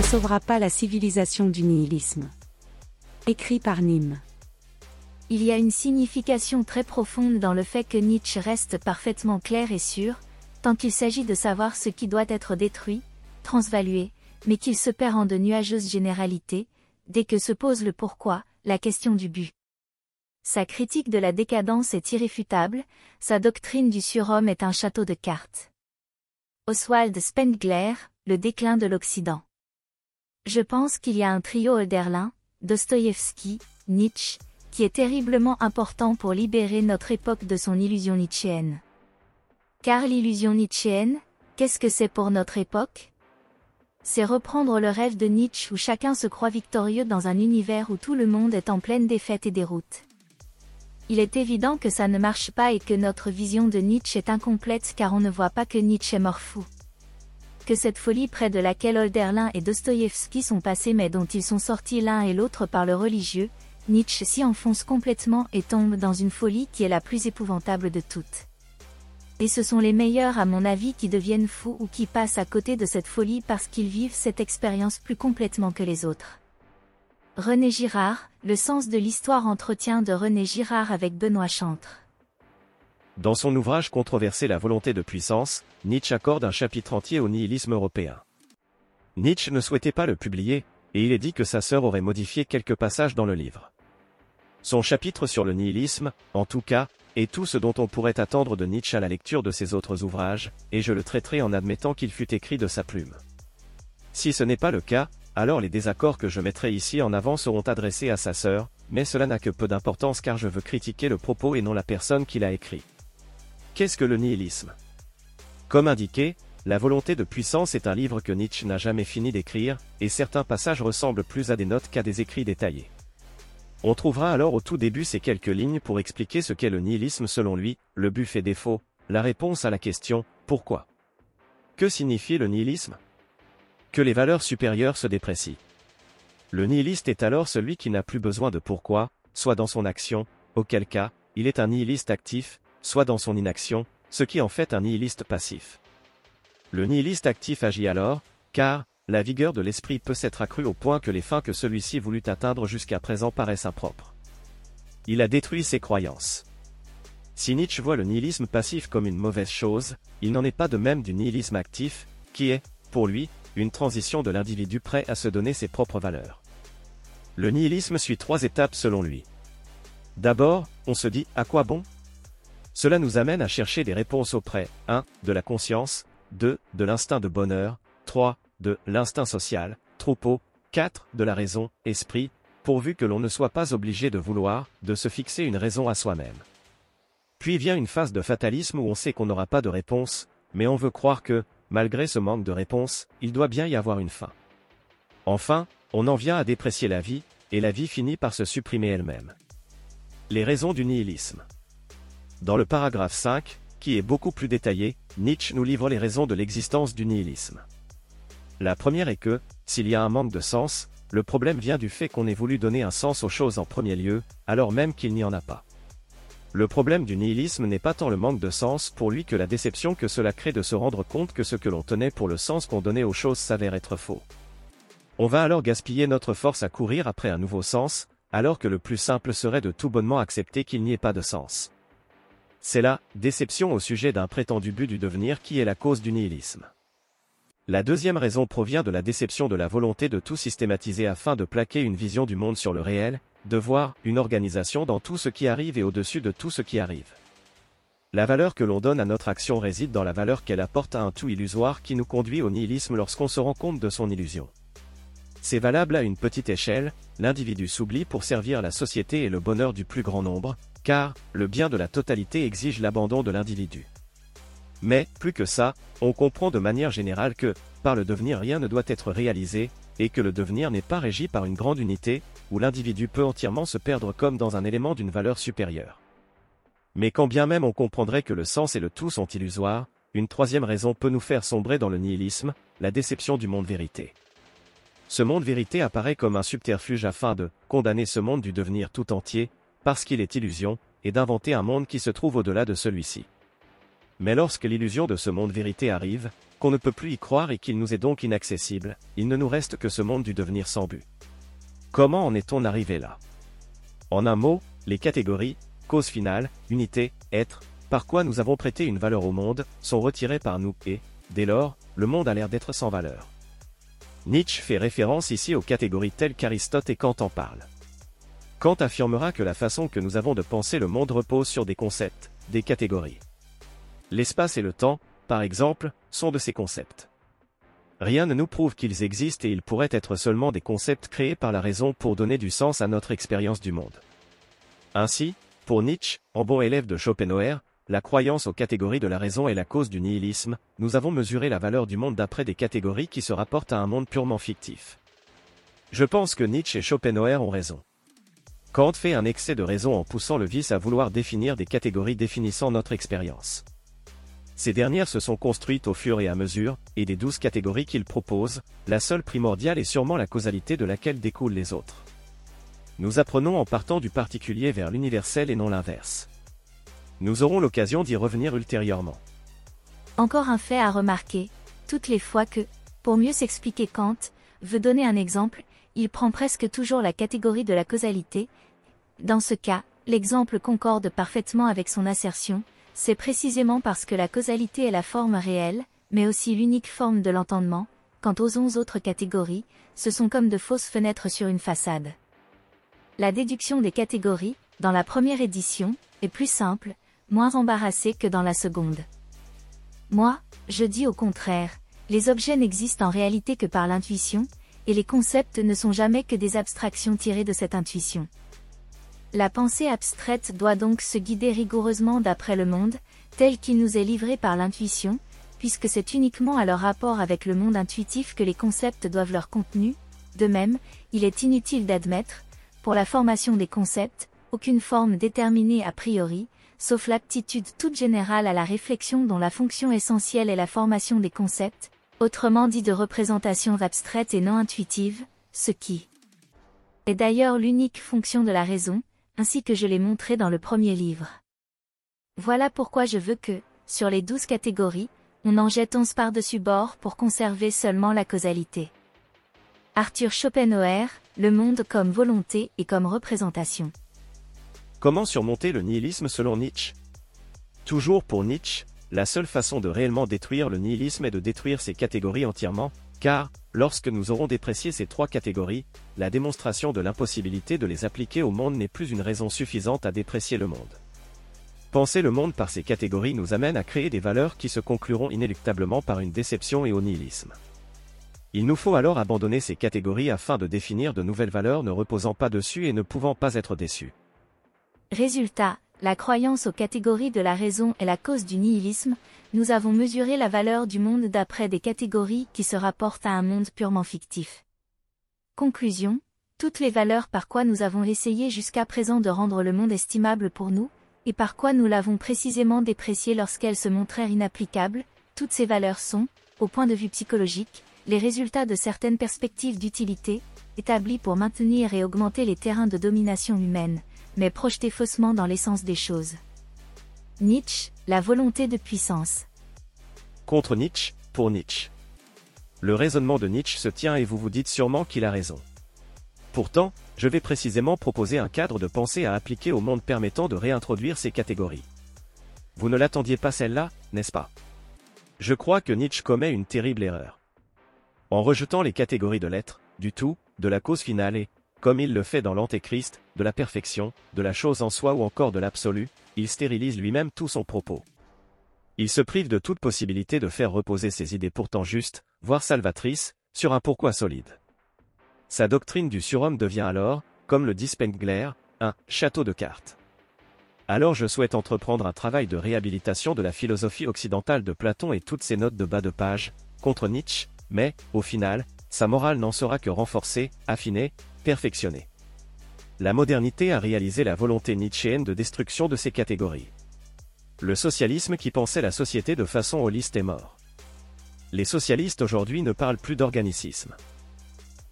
sauvera pas la civilisation du nihilisme. Écrit par Nîmes. Il y a une signification très profonde dans le fait que Nietzsche reste parfaitement clair et sûr, tant qu'il s'agit de savoir ce qui doit être détruit, transvalué, mais qu'il se perd en de nuageuses généralités, dès que se pose le pourquoi, la question du but. Sa critique de la décadence est irréfutable, sa doctrine du surhomme est un château de cartes. Oswald Spengler, Le déclin de l'Occident. Je pense qu'il y a un trio Hölderlin, Dostoïevski, Nietzsche, qui est terriblement important pour libérer notre époque de son illusion nietzschéenne. Car l'illusion nietzschéenne, qu'est-ce que c'est pour notre époque? C'est reprendre le rêve de Nietzsche où chacun se croit victorieux dans un univers où tout le monde est en pleine défaite et déroute. Il est évident que ça ne marche pas et que notre vision de Nietzsche est incomplète car on ne voit pas que Nietzsche est mort fou. Que cette folie près de laquelle Holderlin et Dostoïevski sont passés mais dont ils sont sortis l'un et l'autre par le religieux, Nietzsche s'y enfonce complètement et tombe dans une folie qui est la plus épouvantable de toutes. Et ce sont les meilleurs à mon avis qui deviennent fous ou qui passent à côté de cette folie parce qu'ils vivent cette expérience plus complètement que les autres. René Girard, Le sens de l'histoire entretien de René Girard avec Benoît Chantre. Dans son ouvrage controversé La volonté de puissance, Nietzsche accorde un chapitre entier au nihilisme européen. Nietzsche ne souhaitait pas le publier, et il est dit que sa sœur aurait modifié quelques passages dans le livre. Son chapitre sur le nihilisme, en tout cas, est tout ce dont on pourrait attendre de Nietzsche à la lecture de ses autres ouvrages, et je le traiterai en admettant qu'il fut écrit de sa plume. Si ce n'est pas le cas, alors les désaccords que je mettrai ici en avant seront adressés à sa sœur, mais cela n'a que peu d'importance car je veux critiquer le propos et non la personne qui l'a écrit. Qu'est-ce que le nihilisme? Comme indiqué, La volonté de puissance est un livre que Nietzsche n'a jamais fini d'écrire, et certains passages ressemblent plus à des notes qu'à des écrits détaillés. On trouvera alors au tout début ces quelques lignes pour expliquer ce qu'est le nihilisme selon lui, le but fait défaut, la réponse à la question « Pourquoi ?». Que signifie le nihilisme? Que les valeurs supérieures se déprécient. Le nihiliste est alors celui qui n'a plus besoin de pourquoi, soit dans son action, auquel cas, il est un nihiliste actif, soit dans son inaction, ce qui en fait un nihiliste passif. Le nihiliste actif agit alors, car, la vigueur de l'esprit peut s'être accrue au point que les fins que celui-ci voulut atteindre jusqu'à présent paraissent impropres. Il a détruit ses croyances. Si Nietzsche voit le nihilisme passif comme une mauvaise chose, il n'en est pas de même du nihilisme actif, qui est, pour lui, une transition de l'individu prêt à se donner ses propres valeurs. Le nihilisme suit trois étapes selon lui. D'abord, on se dit à quoi bon? Cela nous amène à chercher des réponses auprès 1. de la conscience, 2. de l'instinct de bonheur, 3 de l'instinct social, troupeau, 4. de la raison, esprit, pourvu que l'on ne soit pas obligé de vouloir, de se fixer une raison à soi-même. Puis vient une phase de fatalisme où on sait qu'on n'aura pas de réponse, mais on veut croire que, malgré ce manque de réponse, il doit bien y avoir une fin. Enfin, on en vient à déprécier la vie, et la vie finit par se supprimer elle-même. Les raisons du nihilisme. Dans le paragraphe 5, qui est beaucoup plus détaillé, Nietzsche nous livre les raisons de l'existence du nihilisme. La première est que, s'il y a un manque de sens, le problème vient du fait qu'on ait voulu donner un sens aux choses en premier lieu, alors même qu'il n'y en a pas. Le problème du nihilisme n'est pas tant le manque de sens pour lui que la déception que cela crée de se rendre compte que ce que l'on tenait pour le sens qu'on donnait aux choses s'avère être faux. On va alors gaspiller notre force à courir après un nouveau sens, alors que le plus simple serait de tout bonnement accepter qu'il n'y ait pas de sens. C'est la déception au sujet d'un prétendu but du devenir qui est la cause du nihilisme. La deuxième raison provient de la déception de la volonté de tout systématiser afin de plaquer une vision du monde sur le réel, de voir une organisation dans tout ce qui arrive et au-dessus de tout ce qui arrive. La valeur que l'on donne à notre action réside dans la valeur qu'elle apporte à un tout illusoire qui nous conduit au nihilisme lorsqu'on se rend compte de son illusion. C'est valable à une petite échelle, l'individu s'oublie pour servir la société et le bonheur du plus grand nombre, car le bien de la totalité exige l'abandon de l'individu. Mais, plus que ça, on comprend de manière générale que, par le devenir rien ne doit être réalisé, et que le devenir n'est pas régi par une grande unité, où l'individu peut entièrement se perdre comme dans un élément d'une valeur supérieure. Mais quand bien même on comprendrait que le sens et le tout sont illusoires, une troisième raison peut nous faire sombrer dans le nihilisme, la déception du monde vérité. Ce monde vérité apparaît comme un subterfuge afin de condamner ce monde du devenir tout entier, parce qu'il est illusion, et d'inventer un monde qui se trouve au-delà de celui-ci. Mais lorsque l'illusion de ce monde vérité arrive, qu'on ne peut plus y croire et qu'il nous est donc inaccessible, il ne nous reste que ce monde du devenir sans but. Comment en est-on arrivé là? En un mot, les catégories, cause finale, unité, être, par quoi nous avons prêté une valeur au monde, sont retirées par nous et, dès lors, le monde a l'air d'être sans valeur. Nietzsche fait référence ici aux catégories telles qu'Aristote et Kant en parlent. Kant affirmera que la façon que nous avons de penser le monde repose sur des concepts, des catégories. L'espace et le temps, par exemple, sont de ces concepts. Rien ne nous prouve qu'ils existent et ils pourraient être seulement des concepts créés par la raison pour donner du sens à notre expérience du monde. Ainsi, pour Nietzsche, en bon élève de Schopenhauer, la croyance aux catégories de la raison est la cause du nihilisme, nous avons mesuré la valeur du monde d'après des catégories qui se rapportent à un monde purement fictif. Je pense que Nietzsche et Schopenhauer ont raison. Kant fait un excès de raison en poussant le vice à vouloir définir des catégories définissant notre expérience. Ces dernières se sont construites au fur et à mesure, et des douze catégories qu'il propose, la seule primordiale est sûrement la causalité de laquelle découlent les autres. Nous apprenons en partant du particulier vers l'universel et non l'inverse. Nous aurons l'occasion d'y revenir ultérieurement. Encore un fait à remarquer, toutes les fois que, pour mieux s'expliquer Kant, veut donner un exemple, il prend presque toujours la catégorie de la causalité. Dans ce cas, l'exemple concorde parfaitement avec son assertion, c'est précisément parce que la causalité est la forme réelle, mais aussi l'unique forme de l'entendement, quant aux onze autres catégories, ce sont comme de fausses fenêtres sur une façade. La déduction des catégories, dans la première édition, est plus simple, moins embarrassée que dans la seconde. Moi, je dis au contraire, les objets n'existent en réalité que par l'intuition, et les concepts ne sont jamais que des abstractions tirées de cette intuition. La pensée abstraite doit donc se guider rigoureusement d'après le monde, tel qu'il nous est livré par l'intuition, puisque c'est uniquement à leur rapport avec le monde intuitif que les concepts doivent leur contenu, de même, il est inutile d'admettre, pour la formation des concepts, aucune forme déterminée a priori, sauf l'aptitude toute générale à la réflexion dont la fonction essentielle est la formation des concepts, autrement dit de représentations abstraites et non intuitives, ce qui est d'ailleurs l'unique fonction de la raison, ainsi que je l'ai montré dans le premier livre. Voilà pourquoi je veux que, sur les douze catégories, on en jette onze par-dessus bord pour conserver seulement la causalité. Arthur Schopenhauer, Le monde comme volonté et comme représentation. Comment surmonter le nihilisme selon Nietzsche? Toujours pour Nietzsche, la seule façon de réellement détruire le nihilisme est de détruire ces catégories entièrement, car, lorsque nous aurons déprécié ces trois catégories, la démonstration de l'impossibilité de les appliquer au monde n'est plus une raison suffisante à déprécier le monde. Penser le monde par ces catégories nous amène à créer des valeurs qui se concluront inéluctablement par une déception et au nihilisme. Il nous faut alors abandonner ces catégories afin de définir de nouvelles valeurs ne reposant pas dessus et ne pouvant pas être déçues. Résultat, la croyance aux catégories de la raison est la cause du nihilisme, nous avons mesuré la valeur du monde d'après des catégories qui se rapportent à un monde purement fictif. Conclusion, toutes les valeurs par quoi nous avons essayé jusqu'à présent de rendre le monde estimable pour nous, et par quoi nous l'avons précisément déprécié lorsqu'elles se montrèrent inapplicables, toutes ces valeurs sont, au point de vue psychologique, les résultats de certaines perspectives d'utilité, établies pour maintenir et augmenter les terrains de domination humaine, mais projetées faussement dans l'essence des choses. Nietzsche, la volonté de puissance. Contre Nietzsche, pour Nietzsche. Le raisonnement de Nietzsche se tient et vous vous dites sûrement qu'il a raison. Pourtant, je vais précisément proposer un cadre de pensée à appliquer au monde permettant de réintroduire ces catégories. Vous ne l'attendiez pas celle-là, n'est-ce pas? Je crois que Nietzsche commet une terrible erreur. En rejetant les catégories de l'être, du tout, de la cause finale et, comme il le fait dans l'Antéchrist, de la perfection, de la chose en soi ou encore de l'absolu, il stérilise lui-même tout son propos. Il se prive de toute possibilité de faire reposer ses idées pourtant justes, voire salvatrices, sur un pourquoi solide. Sa doctrine du surhomme devient alors, comme le dit Spengler, un château de cartes. Alors je souhaite entreprendre un travail de réhabilitation de la philosophie occidentale de Platon et toutes ses notes de bas de page, contre Nietzsche, mais, au final, sa morale n'en sera que renforcée, affinée, perfectionnée la modernité a réalisé la volonté nietzschéenne de destruction de ces catégories. Le socialisme qui pensait la société de façon holiste est mort. Les socialistes aujourd'hui ne parlent plus d'organicisme.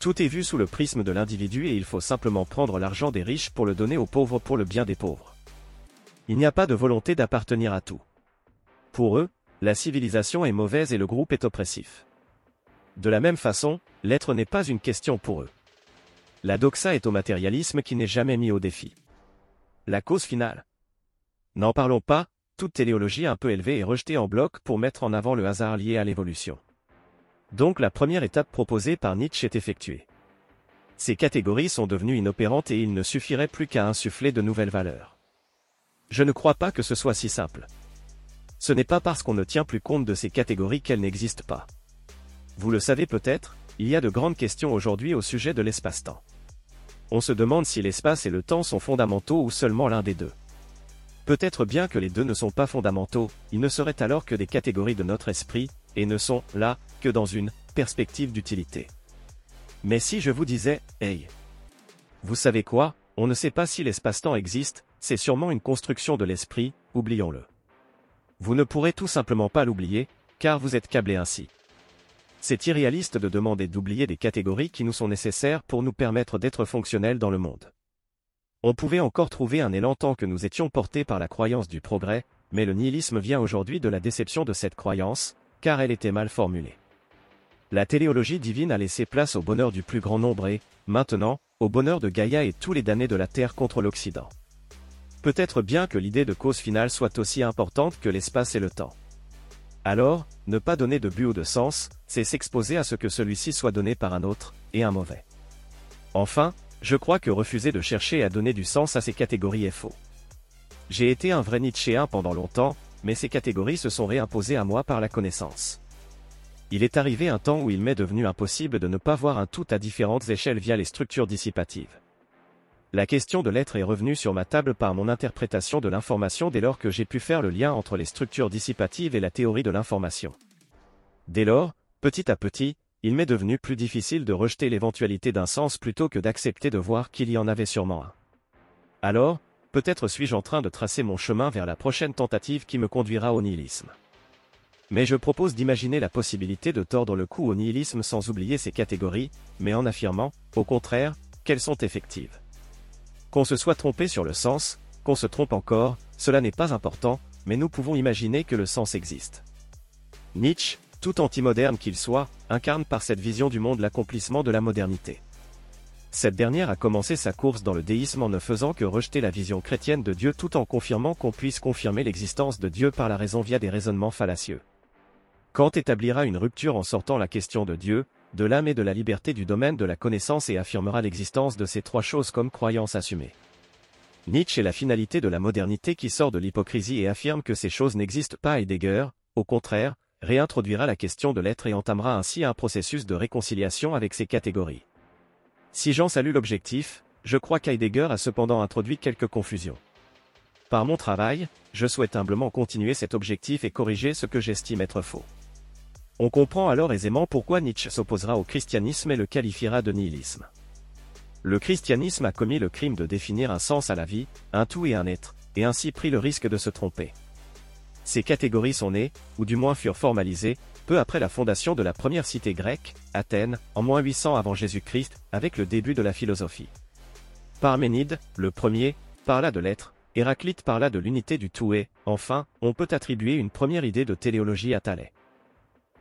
Tout est vu sous le prisme de l'individu et il faut simplement prendre l'argent des riches pour le donner aux pauvres pour le bien des pauvres. Il n'y a pas de volonté d'appartenir à tout. Pour eux, la civilisation est mauvaise et le groupe est oppressif. De la même façon, l'être n'est pas une question pour eux. La doxa est au matérialisme qui n'est jamais mis au défi. La cause finale. N'en parlons pas, toute téléologie un peu élevée est rejetée en bloc pour mettre en avant le hasard lié à l'évolution. Donc la première étape proposée par Nietzsche est effectuée. Ces catégories sont devenues inopérantes et il ne suffirait plus qu'à insuffler de nouvelles valeurs. Je ne crois pas que ce soit si simple. Ce n'est pas parce qu'on ne tient plus compte de ces catégories qu'elles n'existent pas. Vous le savez peut-être, il y a de grandes questions aujourd'hui au sujet de l'espace-temps. On se demande si l'espace et le temps sont fondamentaux ou seulement l'un des deux. Peut-être bien que les deux ne sont pas fondamentaux, ils ne seraient alors que des catégories de notre esprit, et ne sont, là, que dans une perspective d'utilité. Mais si je vous disais, hey, vous savez quoi, on ne sait pas si l'espace-temps existe, c'est sûrement une construction de l'esprit, oublions-le. Vous ne pourrez tout simplement pas l'oublier, car vous êtes câblé ainsi. C'est irréaliste de demander d'oublier des catégories qui nous sont nécessaires pour nous permettre d'être fonctionnels dans le monde. On pouvait encore trouver un élan tant que nous étions portés par la croyance du progrès, mais le nihilisme vient aujourd'hui de la déception de cette croyance, car elle était mal formulée. La téléologie divine a laissé place au bonheur du plus grand nombre et, maintenant, au bonheur de Gaïa et tous les damnés de la Terre contre l'Occident. Peut-être bien que l'idée de cause finale soit aussi importante que l'espace et le temps. Alors, ne pas donner de but ou de sens, c'est s'exposer à ce que celui-ci soit donné par un autre, et un mauvais. Enfin, je crois que refuser de chercher à donner du sens à ces catégories est faux. J'ai été un vrai Nietzschéen pendant longtemps, mais ces catégories se sont réimposées à moi par la connaissance. Il est arrivé un temps où il m'est devenu impossible de ne pas voir un tout à différentes échelles via les structures dissipatives. La question de l'être est revenue sur ma table par mon interprétation de l'information dès lors que j'ai pu faire le lien entre les structures dissipatives et la théorie de l'information. Dès lors, petit à petit, il m'est devenu plus difficile de rejeter l'éventualité d'un sens plutôt que d'accepter de voir qu'il y en avait sûrement un. Alors, peut-être suis-je en train de tracer mon chemin vers la prochaine tentative qui me conduira au nihilisme. Mais je propose d'imaginer la possibilité de tordre le cou au nihilisme sans oublier ces catégories, mais en affirmant, au contraire, qu'elles sont effectives. Qu'on se soit trompé sur le sens, qu'on se trompe encore, cela n'est pas important, mais nous pouvons imaginer que le sens existe. Nietzsche, tout anti-moderne qu'il soit, incarne par cette vision du monde l'accomplissement de la modernité. Cette dernière a commencé sa course dans le déisme en ne faisant que rejeter la vision chrétienne de Dieu tout en confirmant qu'on puisse confirmer l'existence de Dieu par la raison via des raisonnements fallacieux. Kant établira une rupture en sortant la question de Dieu, de l'âme et de la liberté du domaine de la connaissance et affirmera l'existence de ces trois choses comme croyance assumée. Nietzsche est la finalité de la modernité qui sort de l'hypocrisie et affirme que ces choses n'existent pas Heidegger, au contraire, réintroduira la question de l'être et entamera ainsi un processus de réconciliation avec ces catégories. Si j'en salue l'objectif, je crois qu'Heidegger a cependant introduit quelques confusions. Par mon travail, je souhaite humblement continuer cet objectif et corriger ce que j'estime être faux. On comprend alors aisément pourquoi Nietzsche s'opposera au christianisme et le qualifiera de nihilisme. Le christianisme a commis le crime de définir un sens à la vie, un tout et un être, et ainsi pris le risque de se tromper. Ces catégories sont nées, ou du moins furent formalisées, peu après la fondation de la première cité grecque, Athènes, en moins 800 avant Jésus-Christ, avec le début de la philosophie. Parménide, le premier, parla de l'être, Héraclite parla de l'unité du tout et, enfin, on peut attribuer une première idée de téléologie à Thalès.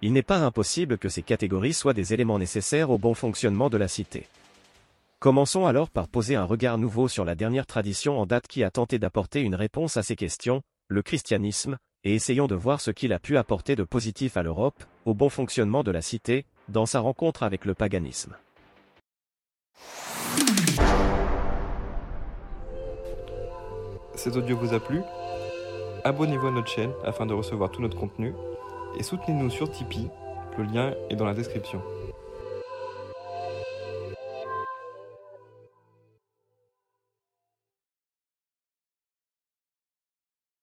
Il n'est pas impossible que ces catégories soient des éléments nécessaires au bon fonctionnement de la cité. Commençons alors par poser un regard nouveau sur la dernière tradition en date qui a tenté d'apporter une réponse à ces questions, le christianisme, et essayons de voir ce qu'il a pu apporter de positif à l'Europe, au bon fonctionnement de la cité, dans sa rencontre avec le paganisme. Cet audio vous a plu? Abonnez-vous à notre chaîne afin de recevoir tout notre contenu et soutenez-nous sur Tipeee, le lien est dans la description.